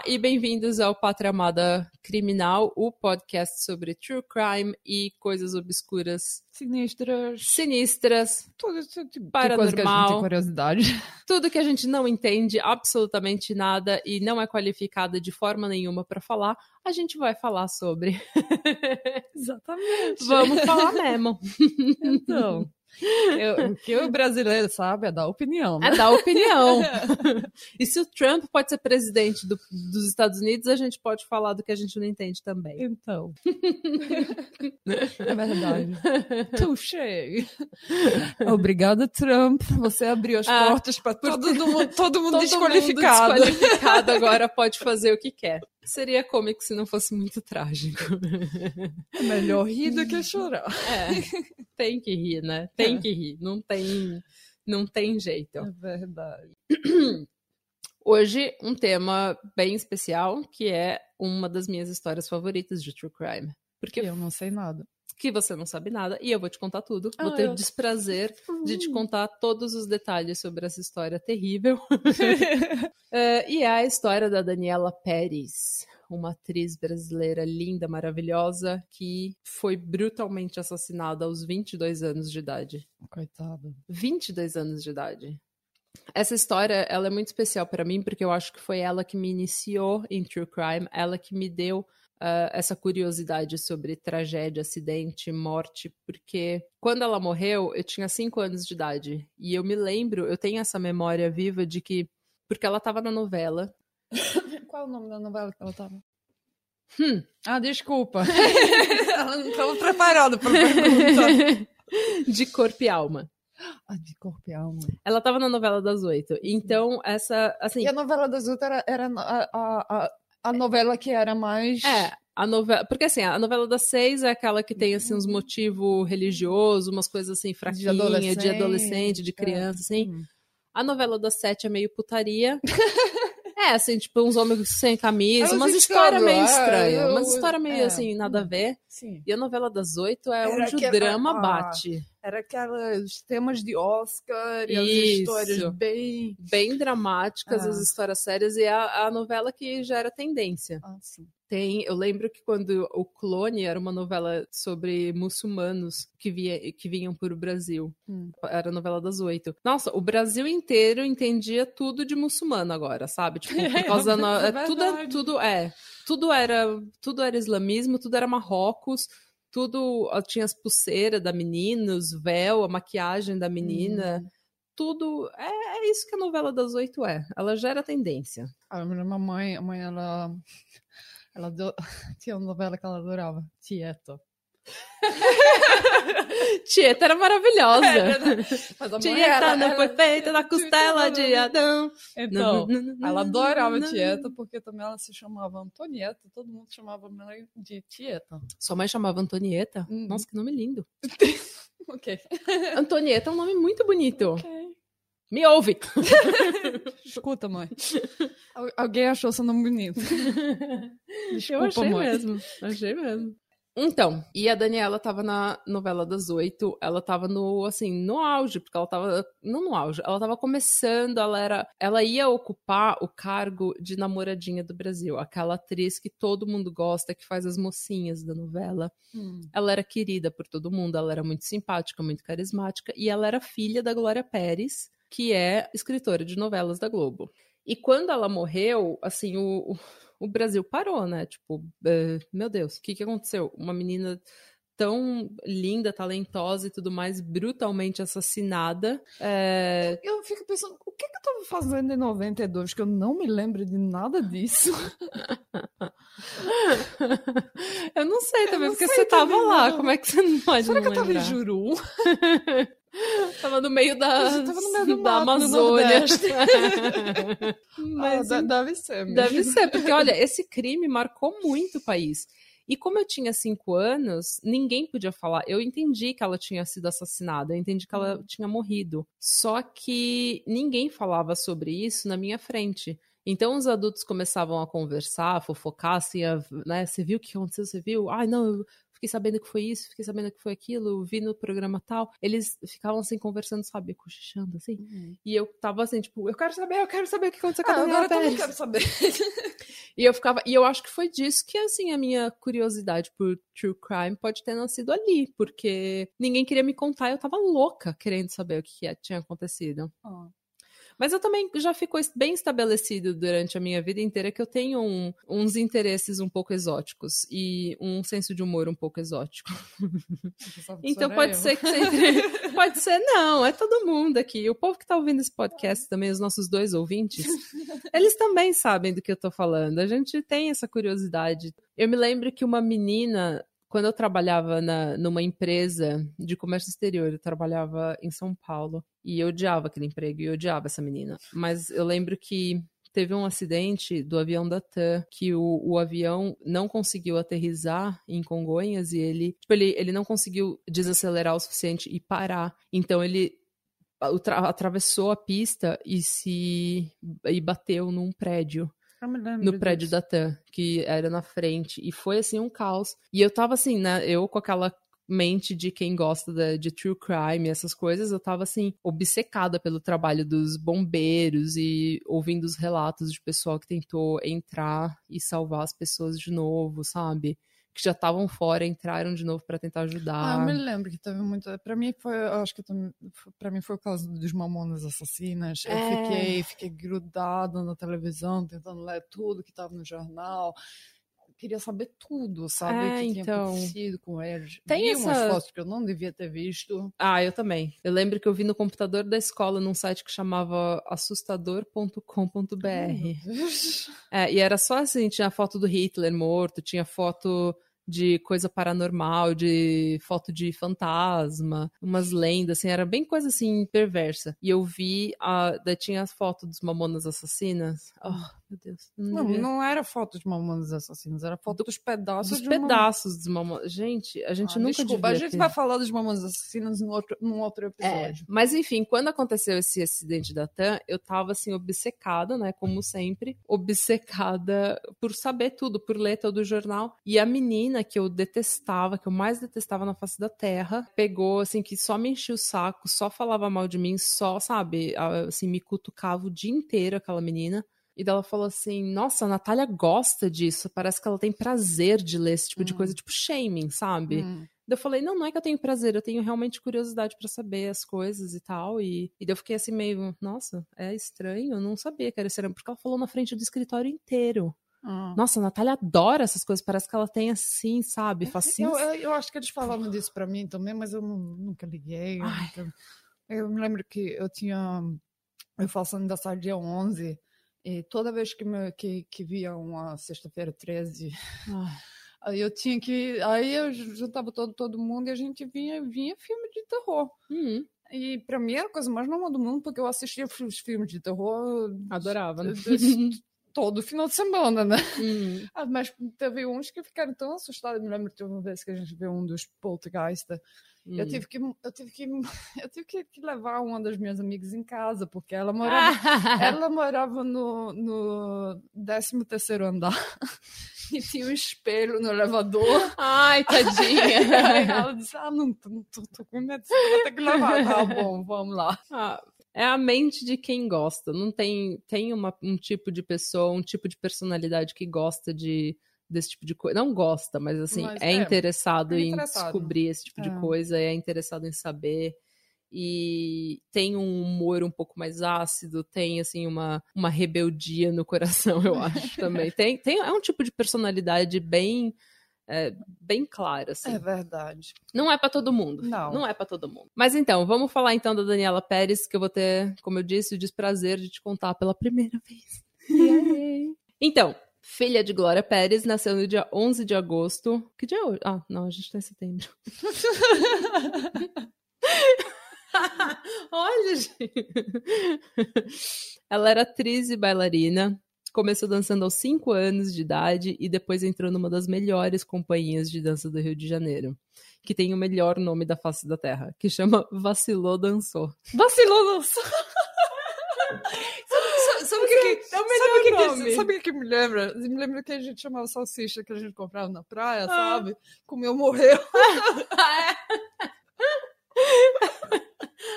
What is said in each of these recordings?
Olá e bem-vindos ao Pátria Amada Criminal, o podcast sobre true crime e coisas obscuras, Sinistras. sinistras, Tudo tipo de Paranormal. coisa que a gente tem curiosidade. tudo que a gente não entende absolutamente nada e não é qualificada de forma nenhuma para falar, a gente vai falar sobre. Exatamente. Vamos falar mesmo. Então, eu- o que o brasileiro sabe é dar opinião, né? É dar opinião. e se o Trump pode ser presidente do- dos Estados Unidos, a gente pode falar do que a gente não entende também. Então. é verdade. Touché. Obrigada, Trump. Você abriu as Ah, portas para todo mundo, todo mundo Todo desqualificado. mundo desqualificado agora pode fazer o que quer. Seria cômico se não fosse muito trágico. É melhor rir do que chorar. É, tem que rir, né? Tem que rir. Não tem, não tem jeito. É verdade. Hoje, um tema bem especial, que é uma das minhas histórias favoritas de True Crime. Porque Eu não sei nada. que você não sabe nada e eu vou te contar tudo. Ah, vou ter eu- o desprazer de te Hum. contar todos os detalhes sobre essa história terrível. É, e é a história da Daniela Pérez, uma atriz brasileira linda, maravilhosa, que foi brutalmente assassinada aos 22 anos de idade. Coitada. 22 anos de idade. Essa história, ela é muito especial para mim porque eu acho que foi ela que me iniciou em true crime, ela que me deu ah, essa curiosidade sobre tragédia, acidente, morte, porque quando ela morreu, eu tinha 5 anos de idade e eu me lembro, eu tenho essa memória viva de que porque ela estava na novela. Qual é o nome da novela que ela tava? Hum. Ah, desculpa. ela não estava preparada para pergunta. de corpo e alma. Ah, de corpo e alma. Ela estava na novela das oito. Então, essa, assim, E a novela das outras era, era a, a, a, novela que era mais. É, a novela. Porque assim, a novela das seis é aquela que tem assim, uns motivos religiosos, umas coisas assim, fraquinhas, de adolescente, adolescente, de é. criança, assim. Hum. A novela das sete é meio putaria. é, assim, tipo, uns homens sem camisa, umas histórias meio é, estranhas, umas histórias meio é. assim, nada a ver. Sim. E a novela das oito é Era onde o drama ah, bate. Era aqueles temas de Oscar e as Isso. histórias bem. Bem dramáticas, Ah. as histórias sérias, e é a, a novela que já era tendência. Ah, sim. Tem, eu lembro que quando o Clone era uma novela sobre muçulmanos que, via, que vinham para o Brasil. Hum. Era a novela das oito. Nossa, o Brasil inteiro entendia tudo de muçulmano agora, sabe? Tipo, por causa É da. é, tudo, é- tudo é. Tudo era, tudo era islamismo, tudo era Marrocos, tudo tinha as pulseiras da menina, os véu, a maquiagem da menina. Tudo. É, é isso que a novela das oito é. Ela gera tendência. A minha mamãe, a mãe, ela. Ela tinha uma novela que ela adorava, Tieta. Tieta era maravilhosa. Mas a mãe Tieta era- não ela- foi feita na costela de Adão. Então, ela adorava Tieta porque também ela se chamava Antonieta, todo mundo chamava de Tieta. Sua mãe chamava Antonieta? Uhum. Nossa, que nome lindo. Ok. Antonieta é um nome muito bonito. Ok. Me ouve! Escuta, mãe. Al- Alguém achou seu nome bonito. Eu Desculpa, achei mãe. mesmo. Achei mesmo. Então, e a Daniela tava na novela das oito, ela tava no, assim, no auge, porque ela tava, não no auge, ela tava começando, ela era, ela ia ocupar o cargo de namoradinha do Brasil, aquela atriz que todo mundo gosta, que faz as mocinhas da novela. Hum. Ela era querida por todo mundo, ela era muito simpática, muito carismática, e ela era filha da Glória Pérez, que é escritora de novelas da Globo. E quando ela morreu, assim, o, o- o Brasil parou, né? Tipo, eh, meu Deus, o que, que aconteceu? Uma menina tão linda, talentosa e tudo mais, brutalmente assassinada. É, Eu fico pensando, o que, que eu tava fazendo em 92? Que eu não me lembro de nada disso. eu não sei também, porque sei você tava também, lá. não. Como é que você não pode Será que eu tava em lembrar? Juru? Tava no meio da, no meio da mato, Amazônia. Mas Ah, de- deve ser mesmo. Deve ser, porque olha, esse crime marcou muito o país. E como eu tinha cinco anos, ninguém podia falar. Eu entendi que ela tinha sido assassinada, eu entendi que ela tinha morrido. Só que ninguém falava sobre isso na minha frente. Então os adultos começavam a conversar, a fofocar, assim, a- né? Você viu o que aconteceu? Você viu? Ai, não, eu fiquei sabendo que foi isso, fiquei sabendo que foi aquilo, vi no programa tal. Eles ficavam assim conversando, sabe, cochichando assim. Uhum. E eu tava assim, tipo, eu quero saber, eu quero saber o que aconteceu com a ah, Daniela agora eu quero saber. e eu ficava, e eu acho que foi disso que assim a minha curiosidade por true crime pode ter nascido ali, porque ninguém queria me contar, e eu tava louca querendo saber o que, que tinha acontecido. Oh. Mas eu também já ficou bem estabelecido durante a minha vida inteira que eu tenho um, uns interesses um pouco exóticos e um senso de humor um pouco exótico. então pode ser que sempre... pode ser não, é todo mundo aqui. O povo que tá ouvindo esse podcast também, os nossos dois ouvintes, eles também sabem do que eu tô falando. A gente tem essa curiosidade. Eu me lembro que uma menina quando eu trabalhava na, numa empresa de comércio exterior, eu trabalhava em São Paulo e eu odiava aquele emprego e eu odiava essa menina. Mas eu lembro que teve um acidente do avião da TAM que o, o avião não conseguiu aterrizar em Congonhas e ele, tipo, ele, ele não conseguiu desacelerar o suficiente e parar. Então ele atravessou a pista e se e bateu num prédio no prédio disso. da TAM, que era na frente. E foi assim um caos. E eu tava assim, né? Eu com aquela mente de quem gosta de, de true crime, essas coisas, eu tava assim, obcecada pelo trabalho dos bombeiros e ouvindo os relatos de pessoal que tentou entrar e salvar as pessoas de novo, sabe? Que já estavam fora entraram de novo para tentar ajudar. Ah, eu me lembro que teve muito. Para mim foi, acho que para mim foi o caso dos Mamonas Assassinas. Eu é... fiquei, fiquei grudada na televisão, tentando ler tudo que estava no jornal queria saber tudo, sabe? É, o que então... tinha acontecido com eles. Tem vi essa... umas fotos que eu não devia ter visto. Ah, eu também. Eu lembro que eu vi no computador da escola num site que chamava assustador.com.br. É, e era só assim, tinha foto do Hitler morto, tinha foto de coisa paranormal, de foto de fantasma, umas lendas, assim, era bem coisa assim perversa. E eu vi, a, daí tinha as fotos dos Mamonas Assassinas. Oh, meu Deus. Não, não, não, era foto de Mamonas Assassinas, era foto dos pedaços dos pedaços uma... dos Mamonas. Gente, a gente ah, nunca desculpa, a gente ter... vai falar dos Mamonas Assassinas num outro, num outro episódio. É, mas enfim, quando aconteceu esse acidente da TAM, eu tava assim obcecada, né, como sempre, obcecada por saber tudo, por ler todo o jornal. E a menina que eu detestava, que eu mais detestava na face da terra, pegou, assim, que só me enchia o saco, só falava mal de mim, só, sabe, assim, me cutucava o dia inteiro aquela menina. E dela falou assim: Nossa, a Natália gosta disso. Parece que ela tem prazer de ler esse tipo hum. de coisa, tipo shaming, sabe? Hum. eu falei: Não, não é que eu tenho prazer, eu tenho realmente curiosidade para saber as coisas e tal. E, e daí eu fiquei assim, meio: Nossa, é estranho, eu não sabia que era estranho, porque ela falou na frente do escritório inteiro. Hum. Nossa, a Natália adora essas coisas, parece que ela tem assim, sabe? Facinho. Eu, eu, eu acho que eles falavam disso para mim também, mas eu nunca liguei. Eu, nunca... eu, me lembro que eu tinha. Eu faço aniversário dia 11, e toda vez que, me, que, que via uma sexta-feira 13. Aí eu tinha que. Aí eu juntava todo, todo mundo e a gente vinha, vinha filme de terror. Uhum. E pra mim era a coisa mais normal do mundo, porque eu assistia os filmes de terror. Adorava, né? todo final de semana, né? Uhum. Ah, mas teve uns que ficaram tão assustados. Me lembro de uma vez que a gente viu um dos Poltergeist. Uhum. Eu tive, que, eu, tive que, eu tive que, que, levar uma das minhas amigas em casa, porque ela morava, ela morava no, no 13 terceiro andar. E tinha um espelho no elevador. Ai, tadinha. Ela disse: Ah, não, tô, tô, tô com medo, vou ter que levar. Tá bom, vamos lá. Ah, é a mente de quem gosta. Não tem, tem uma, um tipo de pessoa, um tipo de personalidade que gosta de desse tipo de coisa. Não gosta, mas assim, mas, é, é, interessado é, em descobrir esse tipo é. de coisa, é interessado em saber. E tem um humor um pouco mais ácido, tem assim uma, uma rebeldia no coração, eu acho também. Tem, tem, é um tipo de personalidade bem é, bem clara, assim. É verdade. Não é para todo mundo. Não. Não é para todo mundo. Mas então, vamos falar então da Daniela Pérez, que eu vou ter, como eu disse, o desprazer de te contar pela primeira vez. então, filha de Glória Pérez, nasceu no dia 11 de agosto. Que dia é hoje? Ah, não, a gente tá em setembro. Olha, gente. Ela era atriz e bailarina, Começou dançando aos 5 anos de idade e depois entrou numa das melhores companhias de dança do Rio de Janeiro, que tem o melhor nome da face da terra, que chama Vacilou Dançou. Vacilou Dançou! Sabe o que, que, é o melhor sabe. Que, sabe o que me lembra? Me lembra que a gente chamava salsicha que a gente comprava na praia, ah. sabe? Comeu, morreu.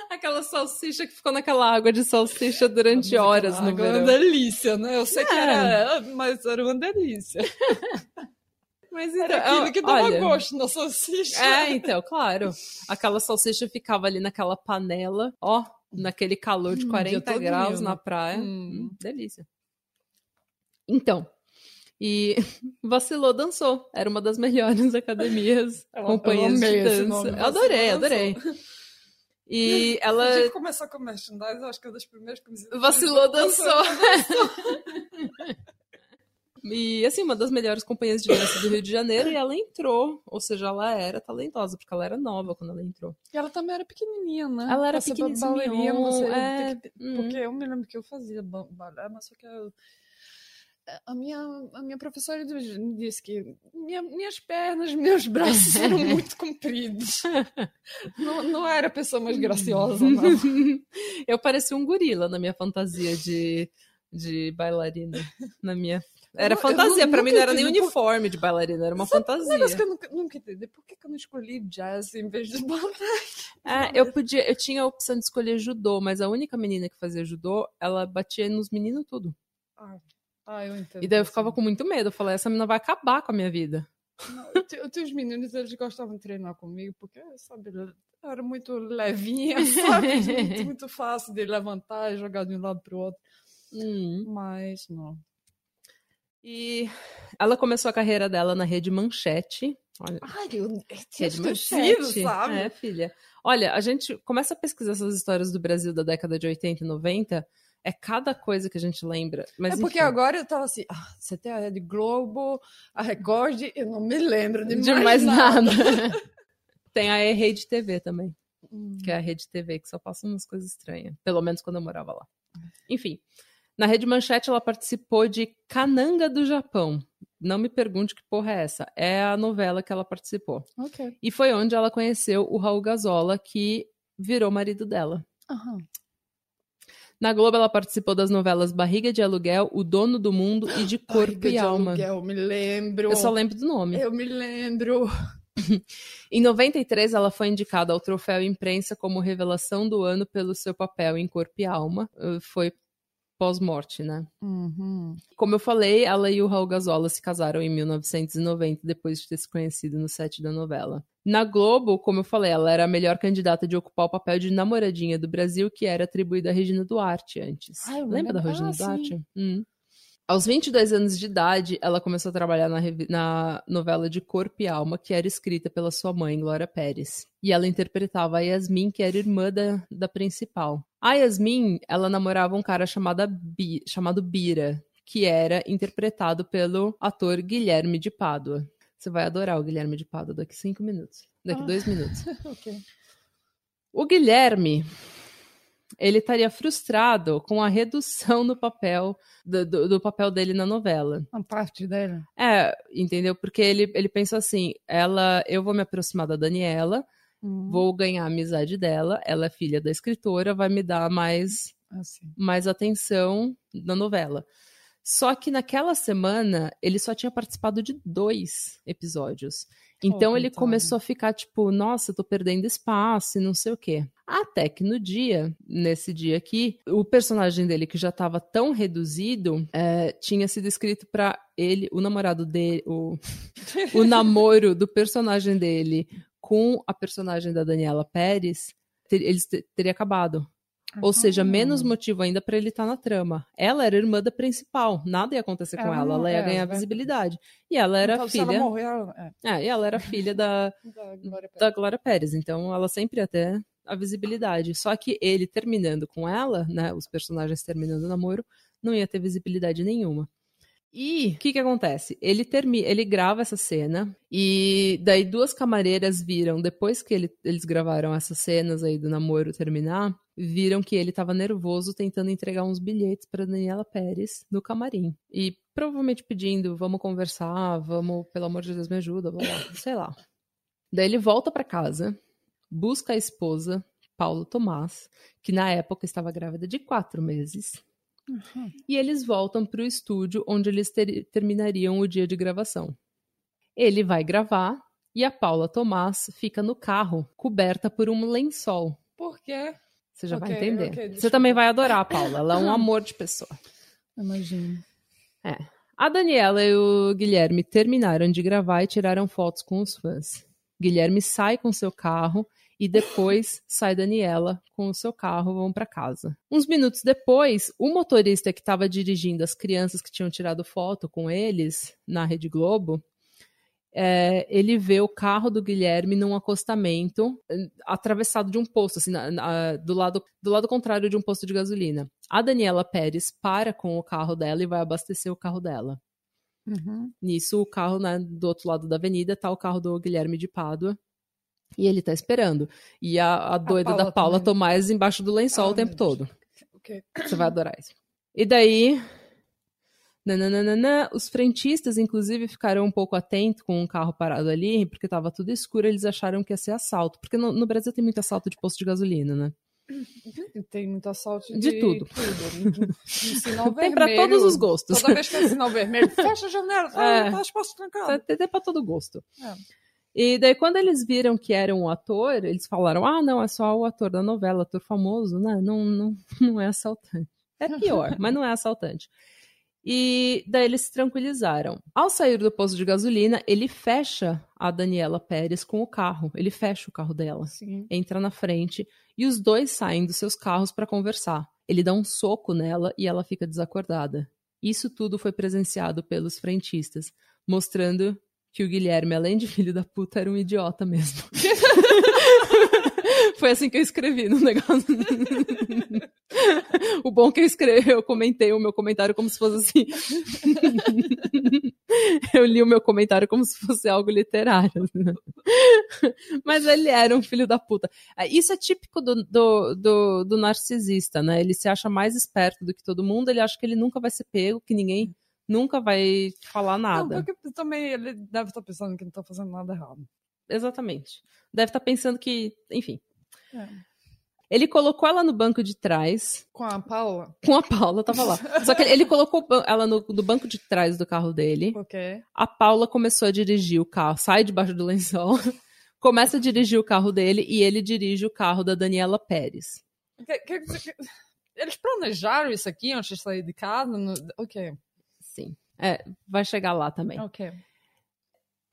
Aquela salsicha que ficou naquela água de salsicha durante horas no verão. Uma delícia, né? Eu sei é. que era, mas era uma delícia. Mas então, era aquilo que dava olha, gosto na salsicha. É, então, claro. Aquela salsicha ficava ali naquela panela, ó, naquele calor de 40 hum, graus na praia. Hum. Hum, delícia. Então, e vacilou, dançou. Era uma das melhores academias, eu, companhias eu de dança. Nome, eu adorei, adorei. E ela. A gente começou com merchandise, acho que é uma das primeiras camisetas. Vacilou, dançou. dançou. E, assim, uma das melhores companhias de dança do Rio de Janeiro, e ela entrou, ou seja, ela era talentosa, porque ela era nova quando ela entrou. E ela também era pequenininha, né? Ela era pequenininha, você é... hum. porque eu me lembro que eu fazia balé, mas só que eu... A minha, a minha professora disse que minha, minhas pernas, meus braços eram muito compridos. Não, não era a pessoa mais graciosa, não. Eu parecia um gorila na minha fantasia de, de bailarina. Na minha era fantasia, para mim não era nem uniforme de bailarina, era uma Sabe, fantasia. Mas que eu nunca, nunca entendi. Por que, que eu não escolhi jazz em vez de balé? É, eu podia, eu tinha a opção de escolher judô, mas a única menina que fazia judô, ela batia nos meninos tudo. Ah, ah eu entendo. E daí eu ficava com muito medo. Eu falei, essa menina vai acabar com a minha vida. Não, os meninos, eles gostavam de treinar comigo, porque, sabe, era muito levinha, sabe? muito, muito fácil de levantar e jogar de um lado pro outro. Hum. Mas, não. E ela começou a carreira dela na Rede Manchete. Olha, Ai, eu Rede Manchete, sabe? É, filha. Olha, a gente começa a pesquisar essas histórias do Brasil da década de 80 e 90, é cada coisa que a gente lembra. Mas, é porque enfim. agora eu tava assim, ah, você tem a Rede Globo, a Record, eu não me lembro de, de mais, mais nada. nada. tem a Rede TV também, hum. que é a Rede TV, que só passa umas coisas estranhas. Pelo menos quando eu morava lá. Enfim. Na Rede Manchete, ela participou de Cananga do Japão. Não me pergunte que porra é essa. É a novela que ela participou. Okay. E foi onde ela conheceu o Raul Gazola, que virou marido dela. Uhum. Na Globo, ela participou das novelas Barriga de Aluguel, O Dono do Mundo e de Corpo Barriga e Alma. De aluguel, me lembro. Eu só lembro do nome. Eu me lembro. em 93, ela foi indicada ao troféu imprensa como revelação do ano pelo seu papel em Corpo e Alma. Foi pós-morte, né? Uhum. Como eu falei, ela e o Raul Gazola se casaram em 1990, depois de ter se conhecido no set da novela. Na Globo, como eu falei, ela era a melhor candidata de ocupar o papel de namoradinha do Brasil, que era atribuída a Regina Duarte antes. Ai, Lembra da Regina ah, Duarte? Hum. Aos 22 anos de idade, ela começou a trabalhar na, na, novela de Corpo e Alma, que era escrita pela sua mãe, Glória Pérez. E ela interpretava a Yasmin, que era irmã da, da principal. A Yasmin, ela namorava um cara chamado, Bi, chamado Bira, que era interpretado pelo ator Guilherme de Pádua. Você vai adorar o Guilherme de Pádua daqui cinco minutos. Daqui ah. dois minutos. okay. O Guilherme ele estaria frustrado com a redução no papel do, do, do, papel dele na novela. Uma parte dele. É, entendeu? Porque ele, ele pensou assim: ela, eu vou me aproximar da Daniela, hum. vou ganhar a amizade dela, ela é filha da escritora, vai me dar mais, assim. mais atenção na novela. Só que naquela semana ele só tinha participado de dois episódios. Então oh, ele começou a ficar tipo, nossa, tô perdendo espaço e não sei o quê. Até que no dia, nesse dia aqui, o personagem dele, que já estava tão reduzido, é, tinha sido escrito para ele, o namorado dele, o, o namoro do personagem dele com a personagem da Daniela Pérez, ter, eles ter, teria acabado. Ou seja, menos motivo ainda para ele estar tá na trama. Ela era irmã da principal, nada ia acontecer com ela, ela ia é, ganhar visibilidade. E ela era então, filha. Ela morrer, ela... é. é. e ela era filha da, da, Glória da Glória Pérez, então ela sempre ia ter a visibilidade. Só que ele terminando com ela, né, os personagens terminando o namoro, não ia ter visibilidade nenhuma. E o que que acontece? Ele termina, ele grava essa cena e daí duas camareiras viram depois que ele, eles gravaram essas cenas aí do namoro terminar, viram que ele estava nervoso tentando entregar uns bilhetes para Daniela Pérez no camarim e provavelmente pedindo, vamos conversar, vamos, pelo amor de Deus, me ajuda, blá, blá, sei lá. Daí ele volta para casa, busca a esposa, Paulo Tomás, que na época estava grávida de quatro meses Uhum. E eles voltam para o estúdio onde eles ter terminariam o dia de gravação. Ele vai gravar e a Paula Tomás fica no carro, coberta por um lençol. Por quê? Você já okay, vai entender. Okay, Você também vai adorar a Paula. Ela é um amor de pessoa. Imagino. É. A Daniela e o Guilherme terminaram de gravar e tiraram fotos com os fãs. Guilherme sai com seu carro e depois sai Daniela com o seu carro vão para casa. Uns minutos depois, o motorista que estava dirigindo as crianças que tinham tirado foto com eles na Rede Globo é, ele vê o carro do Guilherme num acostamento eh, atravessado de um posto, assim, na, na, do, lado, do lado contrário de um posto de gasolina. A Daniela Pérez para com o carro dela e vai abastecer o carro dela. Uhum. Nisso, o carro né, do outro lado da avenida tá o carro do Guilherme de Pádua. E ele tá esperando. E a, a doida a Paula da Paula também. Tomás embaixo do lençol ah, o tempo todo. Okay. Você vai adorar isso. E daí, Nananana. Os frentistas, inclusive, ficaram um pouco atentos com um carro parado ali, porque estava tudo escuro, eles acharam que ia ser assalto. Porque no, no, Brasil tem muito assalto de posto de gasolina, né? Tem muito assalto de, de tudo. tudo. sinal tem para todos os gostos. Toda vez que é sinal vermelho, fecha a janela, é, tá espaço trancado. Tem, tem para todo gosto. É. E daí, quando eles viram que era um ator, eles falaram: ah, não, é só o ator da novela, ator famoso, né? Não, não, não é assaltante. É pior, mas não é assaltante. E daí eles se tranquilizaram. Ao sair do posto de gasolina, ele fecha a Daniela Pérez com o carro. Ele fecha o carro dela. Sim. Entra na frente e os dois saem dos seus carros para conversar. Ele dá um soco nela e ela fica desacordada. Isso tudo foi presenciado pelos frentistas, mostrando que o Guilherme, além de filho da puta, era um idiota mesmo. Foi assim que eu escrevi no negócio. o bom que eu escrevi, eu comentei o meu comentário como se fosse assim. eu li o meu comentário como se fosse algo literário. Mas ele era um filho da puta. Isso é típico do, do, do, do narcisista, né? Ele se acha mais esperto do que todo mundo, ele acha que ele nunca vai ser pego, que ninguém nunca vai falar nada. Não, porque também ele deve estar pensando que não está fazendo nada errado. Exatamente. Deve estar pensando que, enfim, é. Ele colocou ela no banco de trás. Com a Paula? Com a Paula, tava lá. Só que ele colocou ela no, no banco de trás do carro dele. Ok. A Paula começou a dirigir o carro, sai debaixo do lençol, começa a dirigir o carro dele e ele dirige o carro da Daniela Pérez. Quer dizer, eles planejaram isso aqui antes de sair de casa? No... Ok. Sim. É, vai chegar lá também. Ok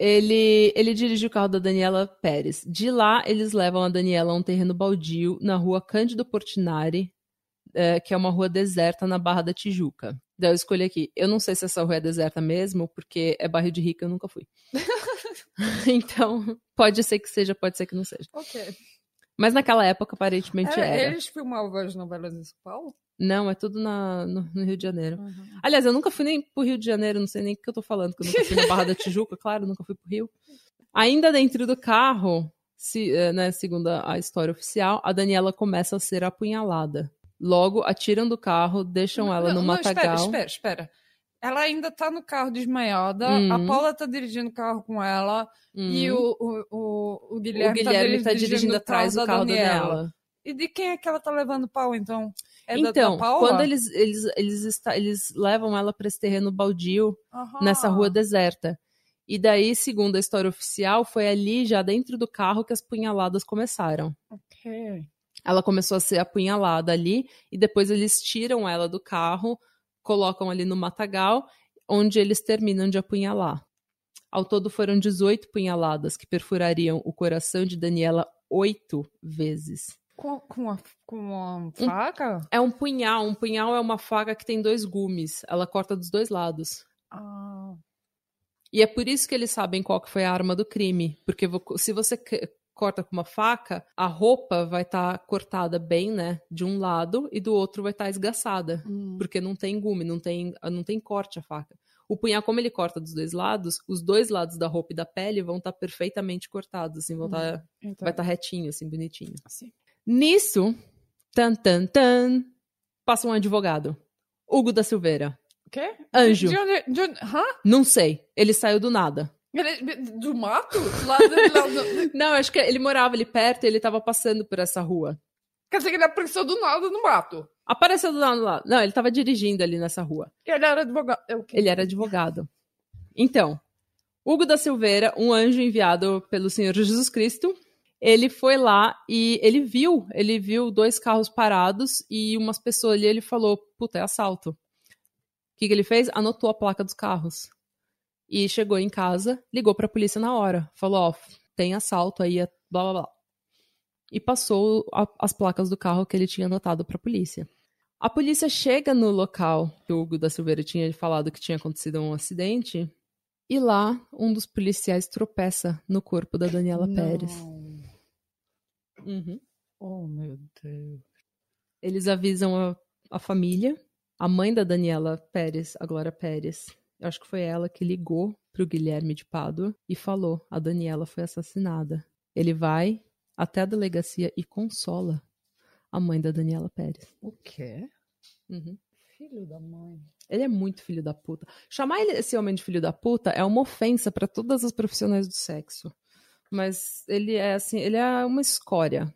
ele, ele dirige o carro da Daniela Pérez. De lá, eles levam a Daniela a um terreno baldio na rua Cândido Portinari, é, que é uma rua deserta na Barra da Tijuca. Daí eu escolhi aqui. Eu não sei se essa rua é deserta mesmo, porque é bairro de rica, eu nunca fui. então, pode ser que seja, pode ser que não seja. Ok. Mas naquela época, aparentemente é, era. Eles filmavam as novelas em São Paulo? Não, é tudo na, no, no Rio de Janeiro. Uhum. Aliás, eu nunca fui nem pro Rio de Janeiro, não sei nem o que eu tô falando, que eu nunca fui na Barra da Tijuca, claro, nunca fui pro Rio. Ainda dentro do carro, se, eh, né, segundo a história oficial, a Daniela começa a ser apunhalada. Logo, atiram do carro, deixam não, ela no não, matagal. Espera, espera, espera. Ela ainda tá no carro desmaiada, uhum. a Paula tá dirigindo o carro com ela, uhum. e o, o, o, o Guilherme, o Guilherme tá, dirigindo, tá dirigindo atrás do carro da Daniela. E de quem é que ela tá levando pau, então? É então, da, da quando eles, eles, eles, está, eles levam ela para esse terreno baldio, uhum. nessa rua deserta. E daí, segundo a história oficial, foi ali, já dentro do carro, que as punhaladas começaram. Ok. Ela começou a ser apunhalada ali, e depois eles tiram ela do carro, colocam ali no matagal, onde eles terminam de apunhalar. Ao todo foram 18 punhaladas que perfurariam o coração de Daniela oito vezes. Com, com, uma, com uma faca? É um punhal. Um punhal é uma faca que tem dois gumes. Ela corta dos dois lados. Ah. E é por isso que eles sabem qual que foi a arma do crime. Porque se você corta com uma faca, a roupa vai estar tá cortada bem, né? De um lado e do outro vai estar tá esgaçada. Hum. Porque não tem gume, não tem, não tem corte a faca. O punhal, como ele corta dos dois lados, os dois lados da roupa e da pele vão estar tá perfeitamente cortados, assim, vão. Tá, então... Vai estar tá retinho, assim, bonitinho. Assim. Nisso, tan, tan, tan, passa um advogado. Hugo da Silveira. Quê? Anjo. De onde, de onde, hã? Não sei. Ele saiu do nada. Do mato? Lá do, lá do... Não, acho que ele morava ali perto e ele tava passando por essa rua. Quer dizer que ele apareceu do nada no mato? Apareceu do lado lá. Não, ele tava dirigindo ali nessa rua. Ele era advogado. É ele era advogado. Então, Hugo da Silveira, um anjo enviado pelo Senhor Jesus Cristo, ele foi lá e ele viu, ele viu dois carros parados e umas pessoas ali, ele falou, puta, é assalto. O que, que ele fez? Anotou a placa dos carros. E chegou em casa, ligou pra polícia na hora. Falou, ó, oh, tem assalto aí, blá blá blá. E passou a, as placas do carro que ele tinha anotado pra polícia. A polícia chega no local que o Hugo da Silveira tinha falado que tinha acontecido um acidente e lá, um dos policiais tropeça no corpo da Daniela Não. Pérez. Uhum. Oh, meu Deus. Eles avisam a, a, família. A mãe da Daniela Pérez, a Glória Pérez, acho que foi ela que ligou pro Guilherme de Pádua e falou: a Daniela foi assassinada. Ele vai até a delegacia e consola a mãe da Daniela Pérez. O quê? Uhum. Filho da mãe. Ele é muito filho da puta. Chamar esse homem de filho da puta é uma ofensa para todas as profissionais do sexo. Mas ele é assim, ele é uma escória.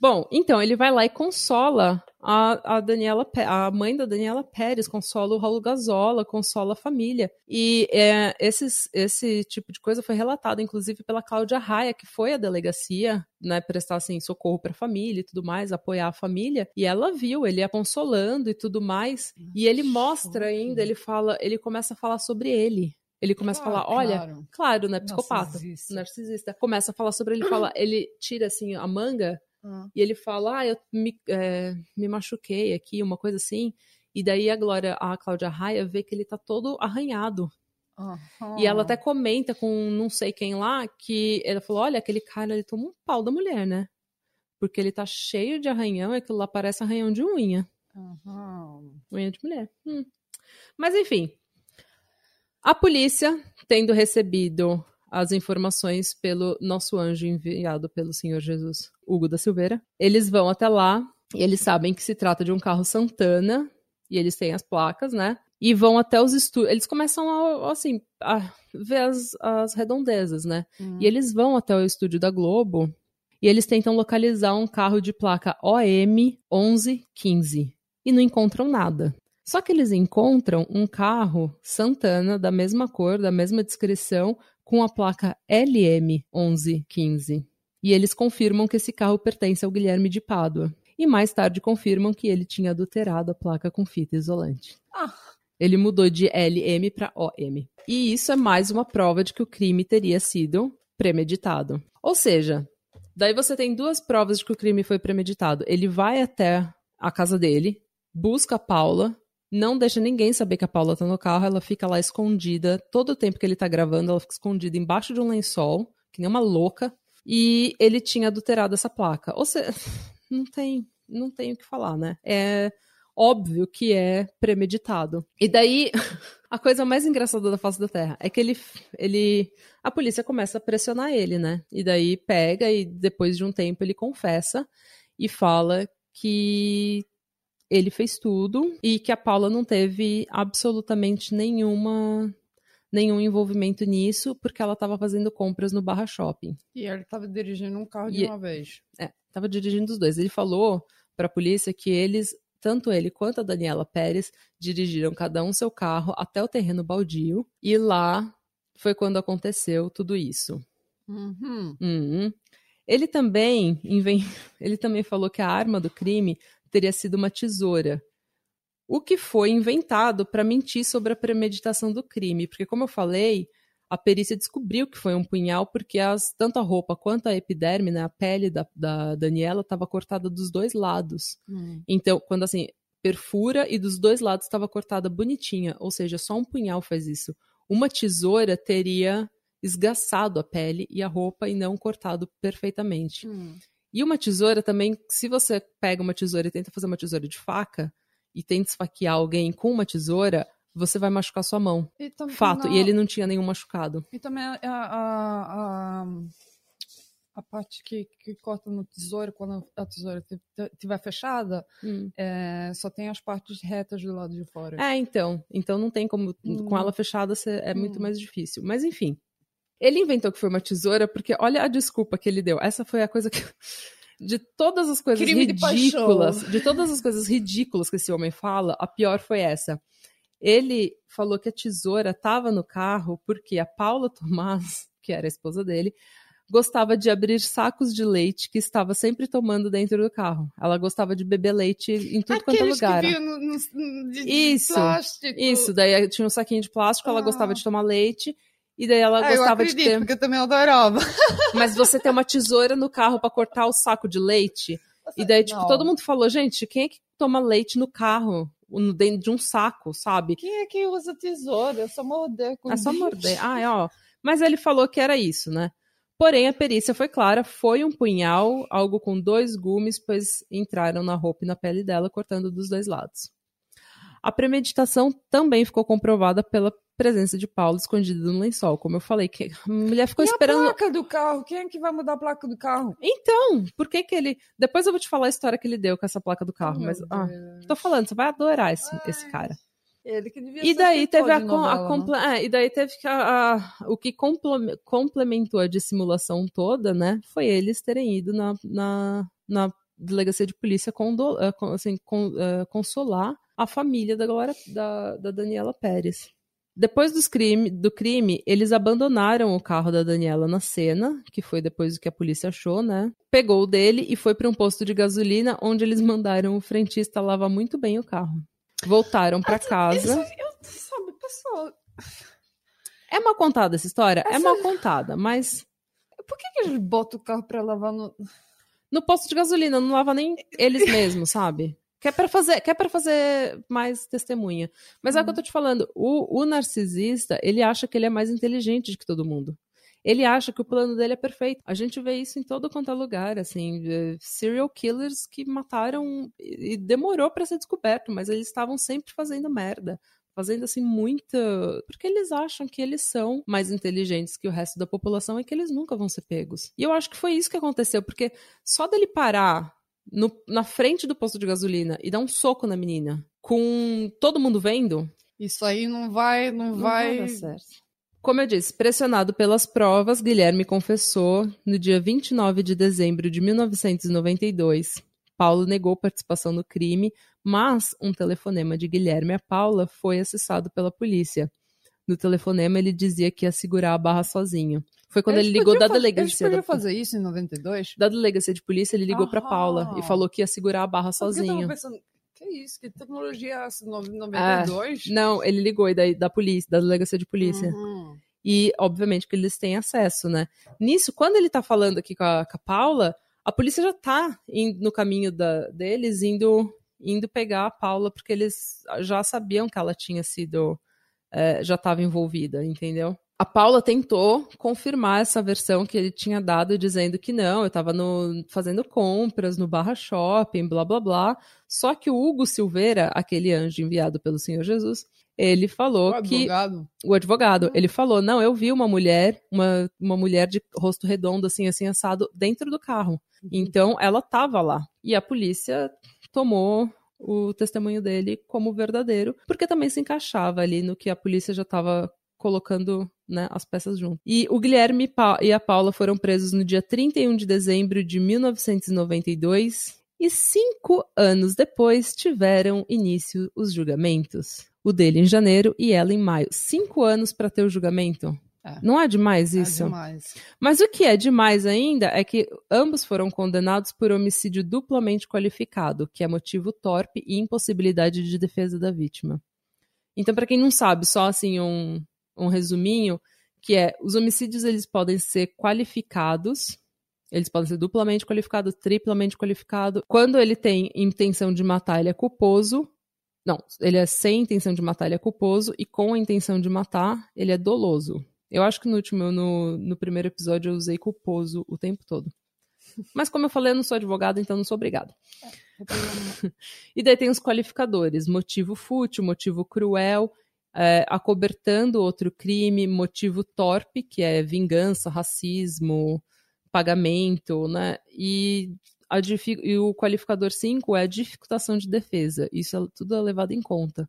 Bom, então ele vai lá e consola a, a Daniela, a mãe da Daniela Pérez, consola o Raul Gazola, consola a família. E é, esses, esse tipo de coisa foi relatado, inclusive, pela Cláudia Raia, que foi à delegacia, né, prestar assim, socorro para a família e tudo mais, apoiar a família. E ela viu ele a consolando e tudo mais. E ele mostra ainda, ele fala, ele começa a falar sobre ele. Ele começa claro, a falar, olha, claro, claro né, psicopata, narcisista. narcisista. Começa a falar sobre ele, fala, ele tira assim a manga Uhum. E ele fala, ah, eu me, é, me machuquei aqui, uma coisa assim. E daí a Glória, a Cláudia Raia, vê que ele tá todo arranhado. Uhum. E ela até comenta com não sei quem lá que ela falou: olha, aquele cara ele toma um pau da mulher, né? Porque ele tá cheio de arranhão, e aquilo lá parece arranhão de unha. Uhum. Unha de mulher. Hum. Mas enfim. A polícia, tendo recebido as informações pelo nosso anjo enviado pelo Senhor Jesus, Hugo da Silveira. Eles vão até lá e eles sabem que se trata de um carro Santana e eles têm as placas, né? E vão até os estúdios. Eles começam a, assim, a ver as, as redondezas, né? Uhum. E eles vão até o estúdio da Globo e eles tentam localizar um carro de placa OM 1115 e não encontram nada. Só que eles encontram um carro Santana da mesma cor, da mesma descrição, com a placa LM1115. E eles confirmam que esse carro pertence ao Guilherme de Pádua. E mais tarde confirmam que ele tinha adulterado a placa com fita isolante. Ah. Ele mudou de LM para OM. E isso é mais uma prova de que o crime teria sido premeditado. Ou seja, daí você tem duas provas de que o crime foi premeditado. Ele vai até a casa dele, busca a Paula, não deixa ninguém saber que a Paula tá no carro, ela fica lá escondida. Todo o tempo que ele tá gravando, ela fica escondida embaixo de um lençol, que nem uma louca. E ele tinha adulterado essa placa. Ou seja, não tem, não tem o que falar, né? É óbvio que é premeditado. E daí, a coisa mais engraçada da face da Terra é que ele, ele, a polícia começa a pressionar ele, né? E daí pega e depois de um tempo ele confessa e fala que ele fez tudo e que a Paula não teve absolutamente nenhuma nenhum envolvimento nisso, porque ela estava fazendo compras no Barra Shopping. E ele estava dirigindo um carro de e, uma vez. É, estava dirigindo os dois. Ele falou para a polícia que eles, tanto ele quanto a Daniela Pérez, dirigiram cada um seu carro até o terreno baldio e lá foi quando aconteceu tudo isso. Uhum. Uhum. Ele também ele também falou que a arma do crime teria sido uma tesoura. O que foi inventado para mentir sobre a premeditação do crime, porque, como eu falei, a perícia descobriu que foi um punhal porque as, tanto a roupa quanto a epiderme, né, a pele da, da Daniela, estava cortada dos dois lados. Hum. Então, quando assim, perfura e dos dois lados estava cortada bonitinha, ou seja, só um punhal faz isso. Uma tesoura teria esgaçado a pele e a roupa e não cortado perfeitamente. Hum. E uma tesoura também, se você pega uma tesoura e tenta fazer uma tesoura de faca e tenta esfaquear alguém com uma tesoura, você vai machucar sua mão. E Fato. Não... E ele não tinha nenhum machucado. E também a, a, a, a parte que, que corta no tesouro, quando a tesoura estiver fechada, hum. é, só tem as partes retas do lado de fora. É, então. Então não tem como. Hum. Com ela fechada é muito hum. mais difícil. Mas enfim. Ele inventou que foi uma tesoura porque olha a desculpa que ele deu. Essa foi a coisa que. de todas as coisas Crime de ridículas, paixão. de, todas as coisas ridículas que esse homem fala, a pior foi essa. Ele falou que a tesoura estava no carro porque a Paula Tomás, que era a esposa dele, gostava de abrir sacos de leite que estava sempre tomando dentro do carro. Ela gostava de beber leite em tudo quanto é Aqueles lugar. que no, no- de, de Isso, plástico. Isso, daí tinha um saquinho de plástico, ela Ah. gostava de tomar leite. E daí ela Ah, eu gostava acredito, de ter. porque eu também adorava. Mas você tem uma tesoura no carro pra cortar o saco de leite. E daí, tipo, Não. todo mundo falou, gente, quem é que toma leite no carro? Dentro de um saco, sabe? Quem é que usa tesoura? É só morder com É só morder. Ah, é, ó. Mas ele falou que era isso, né? Porém, a perícia foi clara, foi um punhal, algo com dois gumes, pois entraram na roupa e na pele dela, cortando dos dois lados. A premeditação também ficou comprovada pela presença de Paulo escondido no lençol. Como eu falei, que a mulher ficou E esperando. a placa do carro? Quem é que vai mudar a placa do carro? Então, por que que ele. Depois eu vou te falar a história que ele deu com essa placa do carro, Oh, mas. meu ah, tô falando, você vai adorar esse, esse Ai, cara. Ele que devia E ser daí teve a, com- a novela, né? comple- é, e daí teve que a, a- o que comple- complementou a dissimulação toda, né? Foi eles terem ido na, na, na delegacia de polícia condo- eh, assim, con- eh, consolar a família da, Glória, da, da Daniela Pérez. Depois crime, do crime, eles abandonaram o carro da Daniela na cena, que foi depois do que a polícia achou, né? Pegou o dele e foi para um posto de gasolina, onde eles mandaram o frentista lavar muito bem o carro. Voltaram para casa. Isso, eu, sabe, pessoal, É mal contada essa história? É Essa- mal contada, mas por que, que eles botam o carro pra lavar no. no posto de gasolina não lava nem eles mesmos, sabe? Quer para fazer, quer para fazer mais testemunha. Mas é o que eu tô te falando, o, o narcisista, ele acha que ele é mais inteligente do que todo mundo. Ele acha que o plano dele é perfeito. A gente vê isso em todo quanto é lugar, assim, eh, serial killers que mataram e demorou pra ser descoberto, mas eles estavam sempre fazendo merda. Fazendo assim muita. Porque eles acham que eles são mais inteligentes que o resto da população e que eles nunca vão ser pegos. E eu acho que foi isso que aconteceu, porque só dele parar no- na frente do posto de gasolina e dar um soco na menina, com todo mundo vendo, Isso aí não vai, não, não vai. vai dar certo. Como eu disse, pressionado pelas provas, Guilherme confessou no dia 29 de dezembro de 1992. Paulo negou participação no crime, mas um telefonema de Guilherme a Paula foi acessado pela polícia. No telefonema, ele dizia que ia segurar a barra sozinho. Foi quando Eles ele ligou da fazer- Eles delegacia. podiam Da, fazer isso em 92? da delegacia de polícia, ele ligou pra Aham. Paula e falou que ia segurar a barra Porque eu tava sozinho. pensando, que isso? Que tecnologia é essa? no- 92? Não, ele ligou e daí da polícia, da delegacia de polícia. Uhum. E, obviamente, que eles têm acesso, né? Nisso, quando ele tá falando aqui com a, com a Paula, a polícia já tá in- no caminho da- deles, indo, indo pegar a Paula, porque eles já sabiam que ela tinha sido. eh, já estava envolvida, entendeu? A Paula tentou confirmar essa versão que ele tinha dado, dizendo que não, eu estava fazendo compras no Barra Shopping, blá blá blá. Só que o Hugo Silveira, aquele anjo enviado pelo Senhor Jesus, ele falou O que advogado. o advogado, ele falou, não, eu vi uma mulher, uma, uma mulher de rosto redondo, assim, assim, assado, dentro do carro. Então, ela tava lá. E a polícia tomou o testemunho dele como verdadeiro, porque também se encaixava ali no que a polícia já tava colocando né, as peças junto. E o Guilherme e a Paula foram presos no dia 31 de dezembro de 1992 e cinco anos depois tiveram início os julgamentos. O dele em janeiro e ela em maio. Cinco anos para ter o julgamento. É. Não é demais É isso? demais. Mas o que é demais ainda é que ambos foram condenados por homicídio duplamente qualificado, que é motivo torpe e impossibilidade de defesa da vítima. Então, para quem não sabe, só assim um, um resuminho, que é os homicídios eles podem ser qualificados, eles podem ser duplamente qualificados, triplamente qualificado. Quando ele tem intenção de matar, ele é culposo. Não, ele é sem intenção de matar, ele é culposo, e com a intenção de matar, ele é doloso. Eu acho que no último, no, no primeiro episódio, eu usei culposo o tempo todo. Mas como eu falei, eu não sou advogado, então não sou obrigado. E daí tem os qualificadores: motivo fútil, motivo cruel, é, acobertando outro crime, motivo torpe, que é vingança, racismo, pagamento, né? E, a e o qualificador 5 é a dificultação de defesa. Isso é, tudo é levado em conta.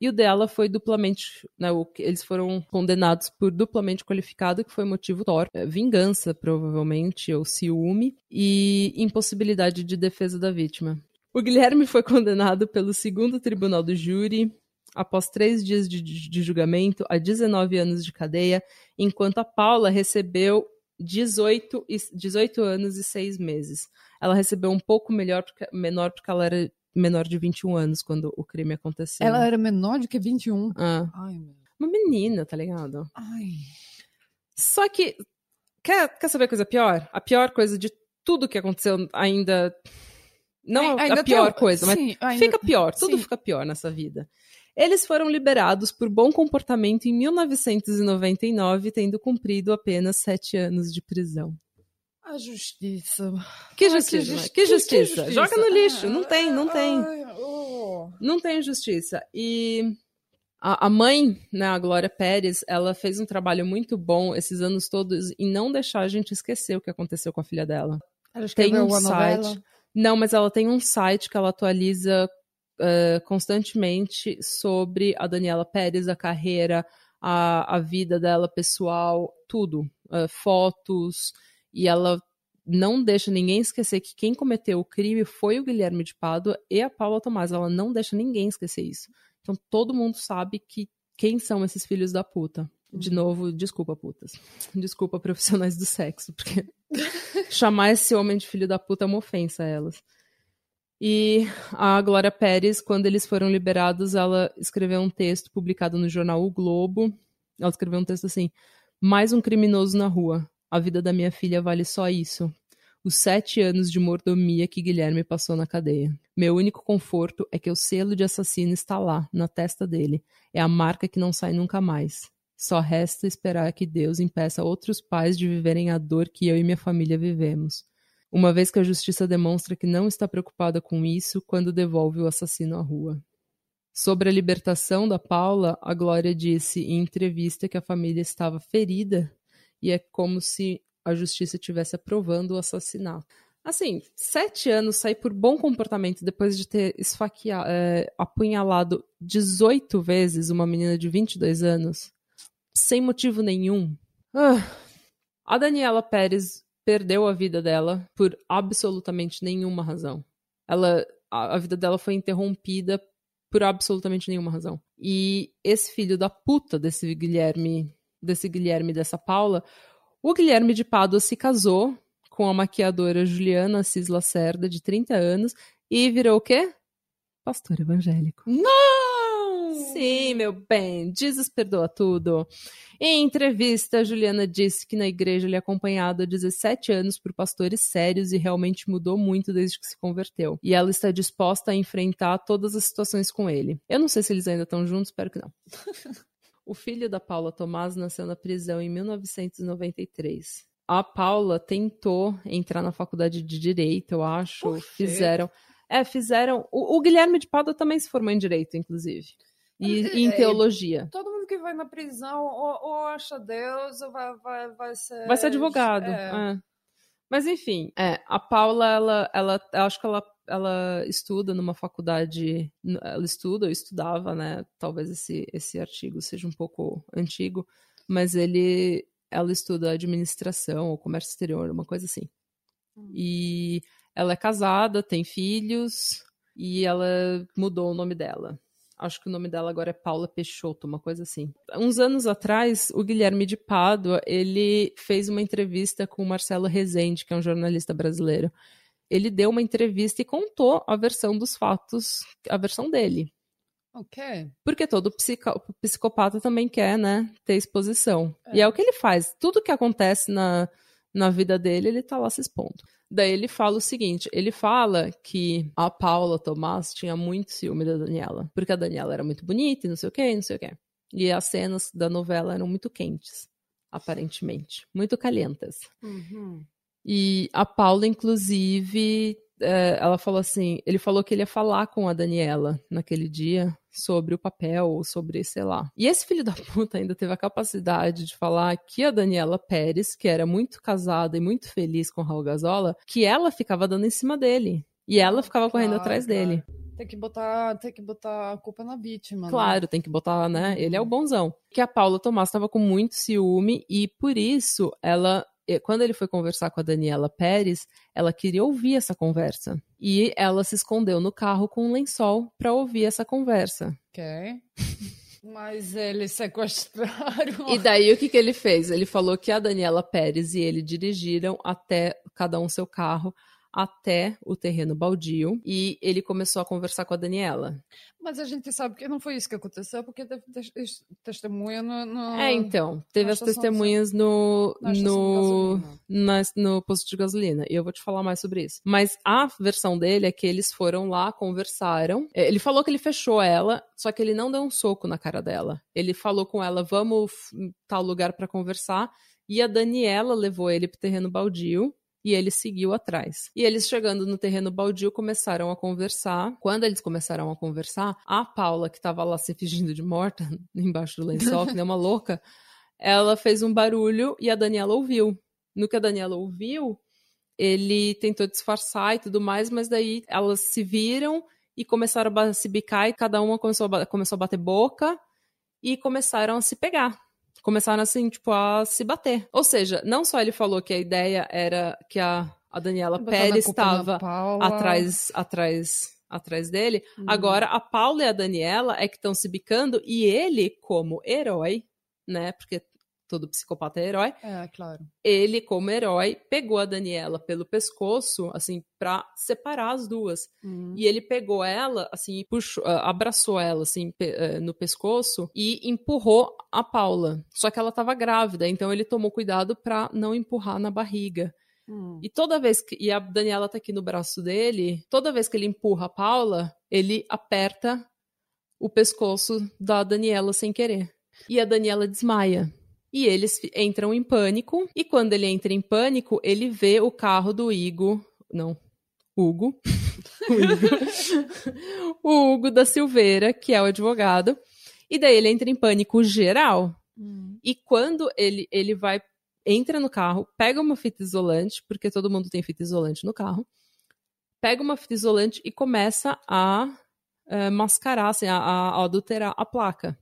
e o dela foi duplamente, né, eles foram condenados por duplamente qualificado, que foi motivo torpe, é, vingança provavelmente, ou ciúme, e impossibilidade de defesa da vítima. O Guilherme foi condenado pelo segundo tribunal do júri, após três dias de, de, julgamento, a 19 anos de cadeia, enquanto a Paula recebeu 18, 18 anos e 6 meses. Ela recebeu um pouco melhor, menor porque ela era menor de 21 anos quando o crime aconteceu. Ela era menor do que 21? Ah. Ai, Uma menina, tá ligado? Ai. Só que. Quer, quer saber a coisa pior? A pior coisa de tudo que aconteceu ainda. Não ainda a pior tem... coisa, Sim, mas ainda... fica pior. Tudo Sim. fica pior nessa vida. Eles foram liberados por bom comportamento em 1999, tendo cumprido apenas sete anos de prisão. A justiça. Que justiça? Ai, que, que, justiça? que, justiça? Joga no lixo. Ah, não tem, não tem. Ai, oh. Não tem justiça. E a, a, mãe, né, a Glória Pérez, ela fez um trabalho muito bom esses anos todos em não deixar a gente esquecer o que aconteceu com a filha dela. Ela tem um site. Novela? Não, mas ela tem um site que ela atualiza uh, constantemente sobre a Daniela Pérez, a carreira, a, a vida dela pessoal, tudo. Uh, fotos e ela não deixa ninguém esquecer que quem cometeu o crime foi o Guilherme de Pádua e a Paula Tomás. Ela não deixa ninguém esquecer isso. Então todo mundo sabe que quem são esses filhos da puta. De novo, desculpa, putas. Desculpa, profissionais do sexo, porque chamar esse homem de filho da puta é uma ofensa a elas. E a Glória Pérez, quando eles foram liberados, ela escreveu um texto publicado no jornal O Globo. Ela escreveu um texto assim: Mais um criminoso na rua. A vida da minha filha vale só isso. Os sete anos de mordomia que Guilherme passou na cadeia. Meu único conforto é que o selo de assassino está lá, na testa dele. É a marca que não sai nunca mais. Só resta esperar que Deus impeça outros pais de viverem a dor que eu e minha família vivemos. Uma vez que a justiça demonstra que não está preocupada com isso quando devolve o assassino à rua. Sobre a libertação da Paula, a Glória disse em entrevista que a família estava ferida e é como se a justiça estivesse aprovando o assassinato. Assim, sete anos sair por bom comportamento depois de ter esfaqueado, é, apunhalado 18 vezes uma menina de 22 anos, sem motivo nenhum. Ah. A Daniela Pérez perdeu a vida dela por absolutamente nenhuma razão. Ela, a, a vida dela foi interrompida por absolutamente nenhuma razão. E esse filho da puta desse Guilherme desse Guilherme dessa Paula, o Guilherme de Pádua se casou com a maquiadora Juliana Assis Lacerda, de 30 anos, e virou o quê? Pastor evangélico. Não! Sim, meu bem, Jesus perdoa tudo. Em entrevista, Juliana disse que na igreja ele é acompanhado há 17 anos por pastores sérios e realmente mudou muito desde que se converteu. E ela está disposta a enfrentar todas as situações com ele. Eu não sei se eles ainda estão juntos, espero que não. O filho da Paula Tomás nasceu na prisão em 1993. A Paula tentou entrar na faculdade de direito, eu acho. Fizeram. É, fizeram. O, o, Guilherme de Pádua também se formou em direito, inclusive. E, é, em teologia. Todo mundo que vai na prisão ou, ou acha Deus ou vai, vai, vai ser. Vai ser advogado. É. É. Mas enfim, é, a Paula, ela, ela, eu acho que ela ela estuda numa faculdade, ela estuda ou estudava, né? Talvez esse, esse artigo seja um pouco antigo, mas ele, ela estuda administração ou comércio exterior, uma coisa assim. Hum. E ela é casada, tem filhos e ela mudou o nome dela. Acho que o nome dela agora é Paula Peixoto, uma coisa assim. Uns anos atrás, o Guilherme de Pádua, ele fez uma entrevista com o Marcelo Rezende, que é um jornalista brasileiro ele deu uma entrevista e contou a versão dos fatos, a versão dele. Ok. Porque todo psicopata também quer, né, ter exposição. É. E é o que ele faz. Tudo que acontece na, na vida dele, ele tá lá se expondo. Daí ele fala o seguinte: ele fala que a Paula Tomás tinha muito ciúme da Daniela, porque a Daniela era muito bonita e não sei o que, não sei o que. E as cenas da novela eram muito quentes, aparentemente, muito calientas. Uhum. E a Paula, inclusive, é, ela falou assim: ele falou que ele ia falar com a Daniela naquele dia sobre o papel, sobre, sei lá. E esse filho da puta ainda teve a capacidade de falar que a Daniela Pérez, que era muito casada e muito feliz com Raul Gazola, que ela ficava dando em cima dele. E ela ficava correndo atrás dele. Tem que botar, tem que botar a culpa na vítima. né? Claro, tem que botar, né? Ele é o bonzão. Que a Paula Tomás estava com muito ciúme e por isso ela, quando ele foi conversar com a Daniela Pérez, ela queria ouvir essa conversa. E ela se escondeu no carro com um lençol para ouvir essa conversa. Ok. Mas eles sequestraram. E daí o que, que ele fez? Ele falou que a Daniela Pérez e ele dirigiram até cada um seu carro até o terreno baldio e ele começou a conversar com a Daniela. Mas a gente sabe que não foi isso que aconteceu, porque teve tes- testemunha no. no- É, então, teve as testemunhas no, no, na- no posto de gasolina. E eu vou te falar mais sobre isso. Mas a versão dele é que eles foram lá, conversaram. É, Ele falou que ele fechou ela, só que ele não deu um soco na cara dela. Ele falou com ela, vamos f- tal lugar pra conversar. E a Daniela levou ele pro terreno baldio. E ele seguiu atrás. E eles chegando no terreno baldio começaram a conversar. Quando eles começaram a conversar, a Paula, que tava lá se fingindo de morta, embaixo do lençol, que nem uma louca, ela fez um barulho e a Daniela ouviu. No que a Daniela ouviu, ele tentou disfarçar e tudo mais, mas daí elas se viram e começaram a se bicar e cada uma começou a, começou a bater boca e começaram a se pegar. Começaram assim, tipo, a se bater. Ou seja, não só ele falou que a ideia era que a, a Daniela Pérez estava atrás, atrás, atrás dele. Uhum. Agora, a Paula e a Daniela é que estão se bicando e ele, como herói, né? Porque todo psicopata é herói. É, claro. Ele, como herói, pegou a Daniela pelo pescoço, assim, pra separar as duas. Uhum. E ele pegou ela, assim, puxou, ah, abraçou ela, assim, eh, no pescoço e empurrou a Paula. Só que ela tava grávida, então ele tomou cuidado pra não empurrar na barriga. Uhum. E toda vez que. E a Daniela tá aqui no braço dele, toda vez que ele empurra a Paula, ele aperta o pescoço da Daniela sem querer. E a Daniela desmaia. E eles entram em pânico. E quando ele entra em pânico, ele vê o carro do Igo. Não. Hugo. o, Igo. o Hugo da Silveira, que é o advogado. E daí ele entra em pânico geral. Uhum. E quando ele, ele vai, entra no carro, pega uma fita isolante, porque todo mundo tem fita isolante no carro, pega uma fita isolante e começa a eh, mascarar, assim, a, a- a adulterar a placa,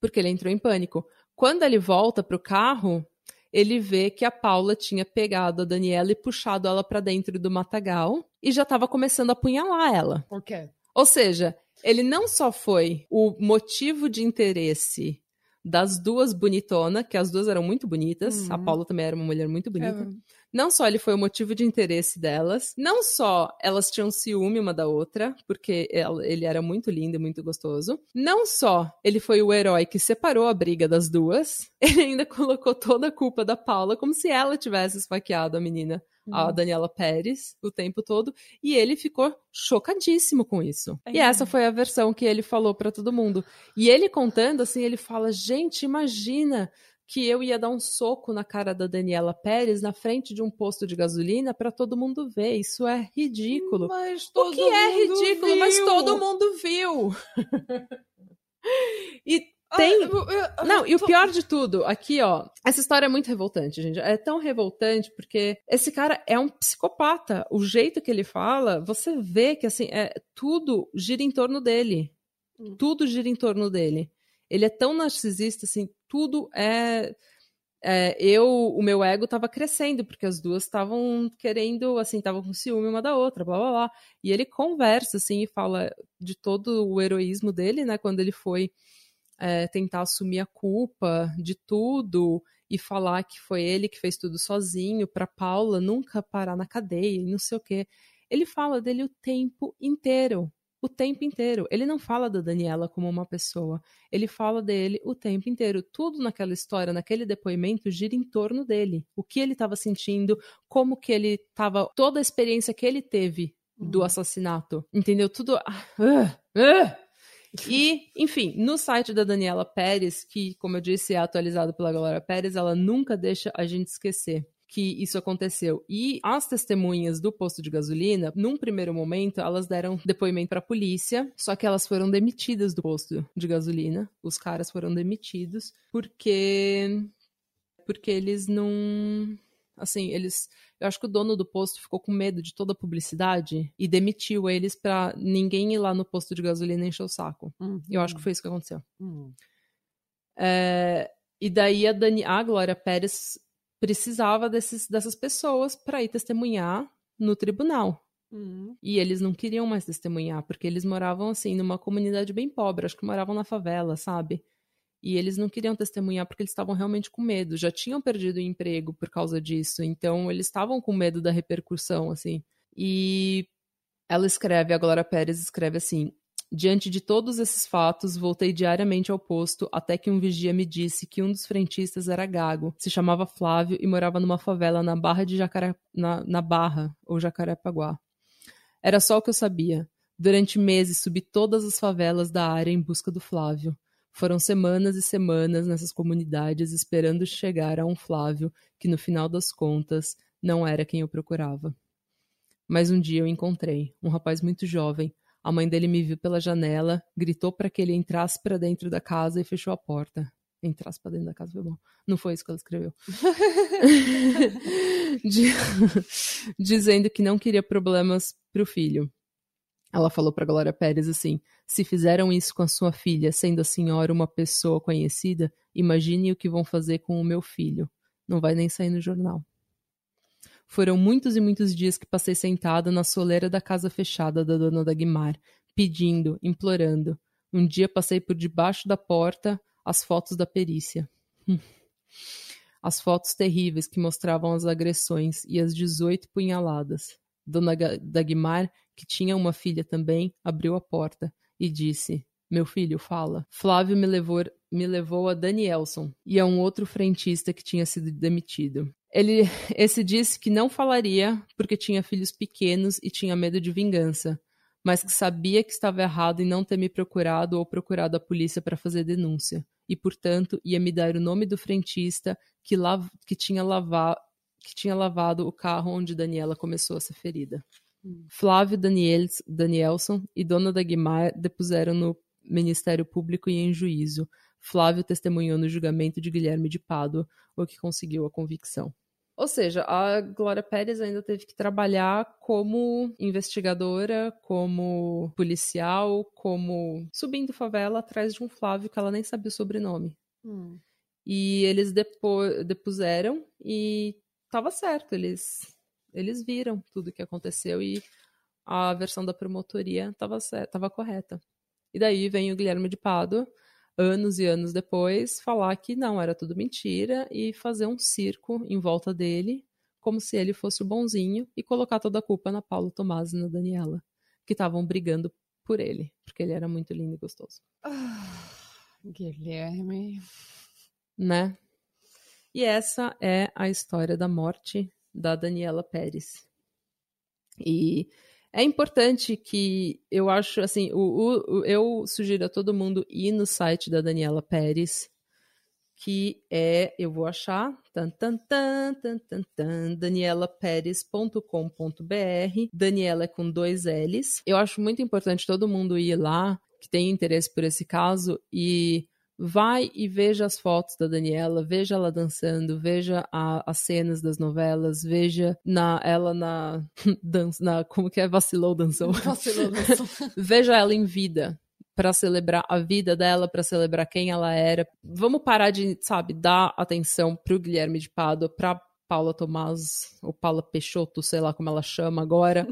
porque ele entrou em pânico. Quando ele volta pro carro, ele vê que a Paula tinha pegado a Daniela e puxado ela pra dentro do matagal e já estava começando a apunhalar ela. Por quê? Ou seja, ele não só foi o motivo de interesse das duas bonitonas, que as duas eram muito bonitas, Uhum. a Paula também era uma mulher muito bonita. É, Não só ele foi o motivo de interesse delas, não só elas tinham ciúme uma da outra, porque ele era muito lindo e muito gostoso. Não só ele foi o herói que separou a briga das duas, ele ainda colocou toda a culpa da Paula, como se ela tivesse esfaqueado a menina, a Uhum. Daniela Pérez, o tempo todo, e ele ficou chocadíssimo com isso. E É. essa foi a versão que ele falou pra todo mundo. E ele contando assim, ele fala: "Gente, imagina que eu ia dar um soco na cara da Daniela Pérez na frente de um posto de gasolina pra todo mundo ver. Isso é ridículo. Mas O todo que é mundo ridículo, mas viu. todo mundo viu. e tem Ah, eu- não, e o pior de tudo, aqui, ó, essa história é muito revoltante, gente. É tão revoltante porque esse cara é um psicopata. O jeito que ele fala, você vê que assim, é tudo gira em torno dele. Hum. Tudo gira em torno dele. Ele é tão narcisista, assim, tudo é, é, eu, o meu ego tava crescendo, porque as duas estavam querendo, assim, estavam com ciúme uma da outra, blá blá blá. E ele conversa, assim, e fala de todo o heroísmo dele, né, quando ele foi é, tentar assumir a culpa de tudo e falar que foi ele que fez tudo sozinho para Paula nunca parar na cadeia e não sei o quê. Ele fala dele o tempo inteiro. O tempo inteiro. Ele não fala da Daniela como uma pessoa. Ele fala dele o tempo inteiro. Tudo naquela história, naquele depoimento, gira em torno dele. O que ele estava sentindo, como que ele estava. Toda a experiência que ele teve do Uhum. assassinato. Entendeu? Tudo. Ah, ah. E, enfim, no site da Daniela Pérez, que, como eu disse, é atualizado pela Glória Pérez, ela nunca deixa a gente esquecer que isso aconteceu. E as testemunhas do posto de gasolina, num primeiro momento, elas deram depoimento para a polícia, só que elas foram demitidas do posto de gasolina. Os caras foram demitidos porque porque eles não Assim, eles. Eu acho que o dono do posto ficou com medo de toda a publicidade e demitiu eles pra ninguém ir lá no posto de gasolina encher o saco. Uhum. Eu acho que foi isso que aconteceu. Uhum. É, e daí a, Dani, a Glória Pérez precisava desses, dessas pessoas para ir testemunhar no tribunal. Uhum. E eles não queriam mais testemunhar, porque eles moravam assim numa comunidade bem pobre, acho que moravam na favela, sabe? E eles não queriam testemunhar porque eles estavam realmente com medo, já tinham perdido o emprego por causa disso, então eles estavam com medo da repercussão, assim. E ela escreve, a Glória Pérez escreve assim: Diante de todos esses fatos, voltei diariamente ao posto até que um vigia me disse que um dos frentistas era gago, se chamava Flávio e morava numa favela na Barra de Jacaré, na, na Barra ou Jacarepaguá. Era só o que eu sabia. Durante meses subi todas as favelas da área em busca do Flávio. Foram semanas e semanas nessas comunidades esperando chegar a um Flávio que, no final das contas, não era quem eu procurava. Mas um dia eu encontrei um rapaz muito jovem. A mãe dele me viu pela janela, gritou para que ele entrasse para dentro da casa e fechou a porta. Entrasse para dentro da casa foi bom. Não foi isso que ela escreveu. Dizendo que não queria problemas pro filho. Ela falou para Glória Pérez assim: se fizeram isso com a sua filha, sendo a senhora uma pessoa conhecida, imagine o que vão fazer com o meu filho. Não vai nem sair no jornal. Foram muitos e muitos dias que passei sentada na soleira da casa fechada da dona Dagmar, pedindo, implorando. Um dia passei por debaixo da porta as fotos da perícia. As fotos terríveis que mostravam as agressões e as 18 punhaladas. Dona Dagmar, que tinha uma filha também, abriu a porta e disse: Meu filho, fala. Flávio me levou, me levou a Danielson e a um outro frentista que tinha sido demitido. Ele, esse disse que não falaria porque tinha filhos pequenos e tinha medo de vingança, mas que sabia que estava errado em não ter me procurado ou procurado a polícia para fazer denúncia, e portanto ia me dar o nome do frentista que, que, tinha, lava, que tinha lavado o carro onde Daniela começou a ser ferida. Hum. Flávio Daniels, Danielson e Dona Dagmar depuseram no Ministério Público e em juízo. Flávio testemunhou no julgamento de Guilherme de Pádua, o que conseguiu a convicção. Ou seja, a Glória Pérez ainda teve que trabalhar como investigadora, como policial, como subindo favela atrás de um Flávio que ela nem sabia o sobrenome. Hum. E eles depo depuseram e estava certo, eles eles viram tudo o que aconteceu e a versão da promotoria estava correta. E daí vem o Guilherme de Pádua, anos e anos depois, falar que não, era tudo mentira e fazer um circo em volta dele, como se ele fosse o bonzinho, e colocar toda a culpa na Paulo Tomás e na Daniela, que estavam brigando por ele, porque ele era muito lindo e gostoso. Ah, Guilherme. Né? E essa é a história da morte da Daniela Pérez. E é importante que eu acho assim, o, o, eu sugiro a todo mundo ir no site da Daniela Pérez, que é, eu vou achar, tan, tan, tan, tan, tan, tan, danielaperes.com.br. Daniela é com dois L's. Eu acho muito importante todo mundo ir lá, que tem interesse por esse caso, e vai e veja as fotos da Daniela, veja ela dançando, veja a, as cenas das novelas, veja na, ela na, dança, na como que é? Vacilou dançou, vacilou dançou, veja ela em vida para celebrar a vida dela, para celebrar quem ela era. Vamos parar de, sabe, dar atenção pro Guilherme de Pádua, para Paula Tomás ou Paula Peixoto, sei lá como ela chama agora,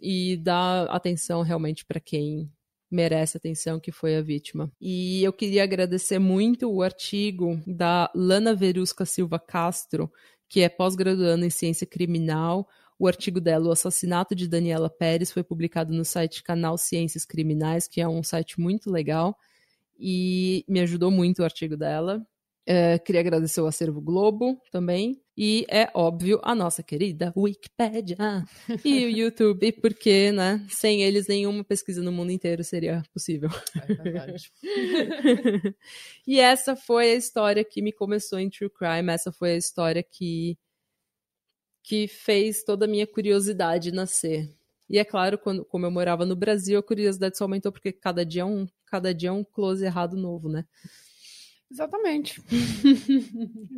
e dar atenção realmente para quem merece atenção, que foi a vítima. E eu queria agradecer muito o artigo da Lana Verusca Silva Castro, que é pós-graduando em ciência criminal. O artigo dela, O Assassinato de Daniela Pérez, foi publicado no site Canal Ciências Criminais, que é um site muito legal. E me ajudou muito o artigo dela. É, queria agradecer o Acervo Globo também. E é óbvio a nossa querida Wikipédia e o YouTube, porque, né, sem eles nenhuma pesquisa no mundo inteiro seria possível. É verdade. e essa foi a história que me começou em True Crime, essa foi a história que, que fez toda a minha curiosidade nascer. E é claro, quando, como eu morava no Brasil, a curiosidade só aumentou porque cada dia é um, cada dia é um close errado novo, né? Exatamente.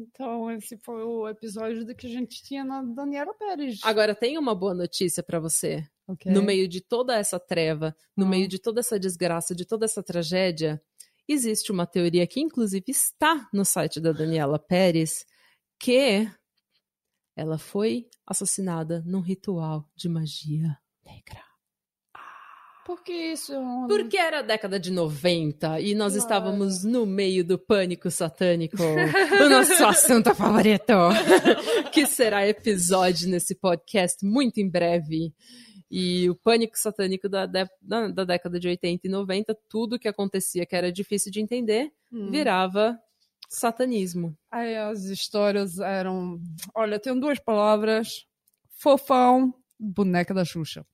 então, esse foi o episódio do que a gente tinha na Daniela Pérez. Agora, tem uma boa notícia para você. Okay. No meio de toda essa treva, no Ah. meio de toda essa desgraça, de toda essa tragédia, existe uma teoria que, inclusive, está no site da Daniela Pérez, que ela foi assassinada num ritual de magia negra. Por que isso? Porque era a década de 90 e nós Claro. estávamos no meio do pânico satânico. o nosso assunto favorito. que será episódio nesse podcast muito em breve. E o pânico satânico da, de- da, da década de 80 e 90, tudo que acontecia que era difícil de entender, Hum. virava satanismo. Aí as histórias eram. Olha, tem duas palavras: fofão, boneca da Xuxa.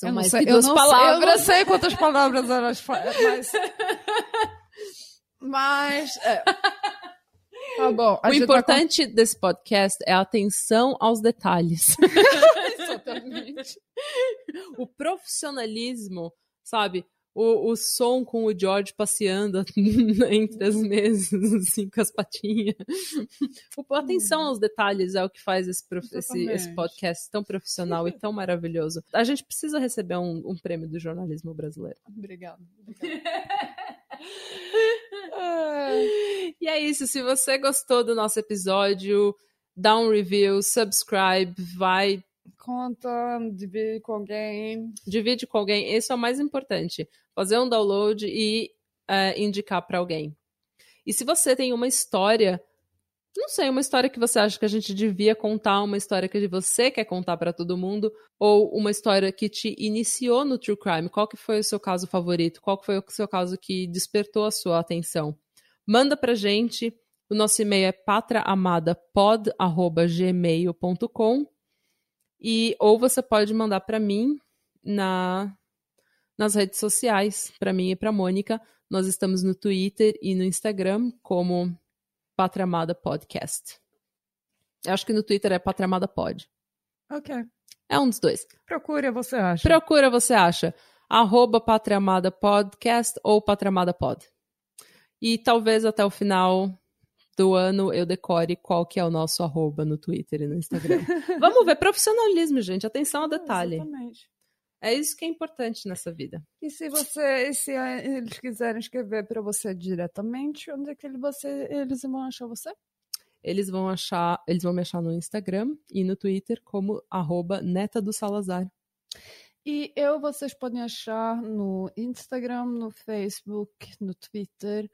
São eu não mais sei, que eu duas não palavras. Sei, eu não sei quantas palavras elas falam, mas. Mas. é. Tá bom. O importante desse podcast é a atenção aos detalhes. Exatamente. o profissionalismo, sabe? O, o som com o George passeando entre as mesas, assim, com as patinhas. O- atenção aos detalhes é o que faz esse, esse, esse podcast tão profissional e tão maravilhoso. A gente precisa receber um, um prêmio do jornalismo brasileiro. Obrigada. E é isso. Se você gostou do nosso episódio, dá um review, subscribe, vai Conta, divide com alguém. divide com alguém. Esse é o mais importante. Fazer um download e é, indicar para alguém. E se você tem uma história, não sei, uma história que você acha que a gente devia contar, uma história que você quer contar para todo mundo, ou uma história que te iniciou no true crime, qual que foi o seu caso favorito? Qual que foi o seu caso que despertou a sua atenção? Manda pra gente. O nosso e-mail é patraamadapod@gmail.com e ou você pode mandar para mim na nas redes sociais, para mim e para Mônica. Nós estamos no Twitter e no Instagram como Patramada Podcast. Eu acho que no Twitter é Patramada Pod. Ok. É um dos dois. Procure, você acha. Procura, você acha. Arroba Patramada Podcast ou Patramada Pod. E talvez até o final do ano eu decore qual que é o nosso arroba no Twitter e no Instagram. Vamos ver, profissionalismo, gente. Atenção ao detalhe. Exatamente. É isso que é importante nessa vida. E se você, se eh, eles quiserem escrever para você diretamente, onde é que você, eles vão achar você? Eles vão achar, eles vão me achar no Instagram e no Twitter como arroba neta do Salazar. E eu vocês podem achar no Instagram, no Facebook, no Twitter,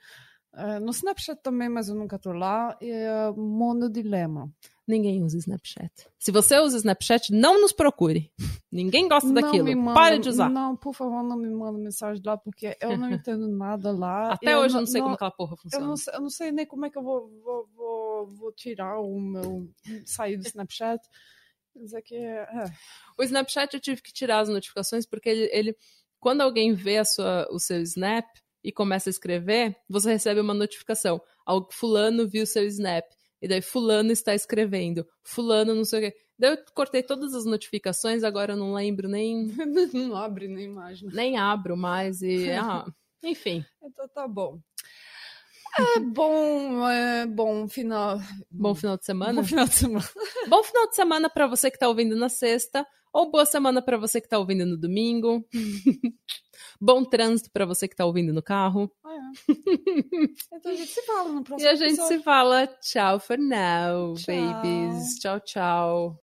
no Snapchat também, mas eu nunca tô lá. É Monodilema. Ninguém usa Snapchat. Se você usa Snapchat, não nos procure. Ninguém gosta Não daquilo. manda- Para de usar. Não, por favor, não me manda mensagem lá, porque eu não entendo nada lá. Até eu hoje eu não sei como aquela porra Eu funciona. não, sei, eu não sei nem como é que eu vou, vou, vou, vou tirar o meu. sair do Snapchat. Quer dizer que. É. O Snapchat eu tive que tirar as notificações porque ele, ele- quando alguém vê sua, o seu Snap e começa a escrever, você recebe uma notificação. Fulano viu seu Snap. E daí fulano está escrevendo. Fulano não sei o quê. Daí eu cortei todas as notificações, agora eu não lembro nem não abre nem imagem. nem abro mais e ah, enfim, Então tá bom. É bom, é bom final. bom final de semana. Bom final de semana. Bom final de semana para você que tá ouvindo na sexta, ou boa semana para você que tá ouvindo no domingo. Bom trânsito para você que tá ouvindo no carro. Ah, é. Então a gente se fala no próximo E a gente episódio. se fala tchau for now, Tchau. babies. Tchau, tchau.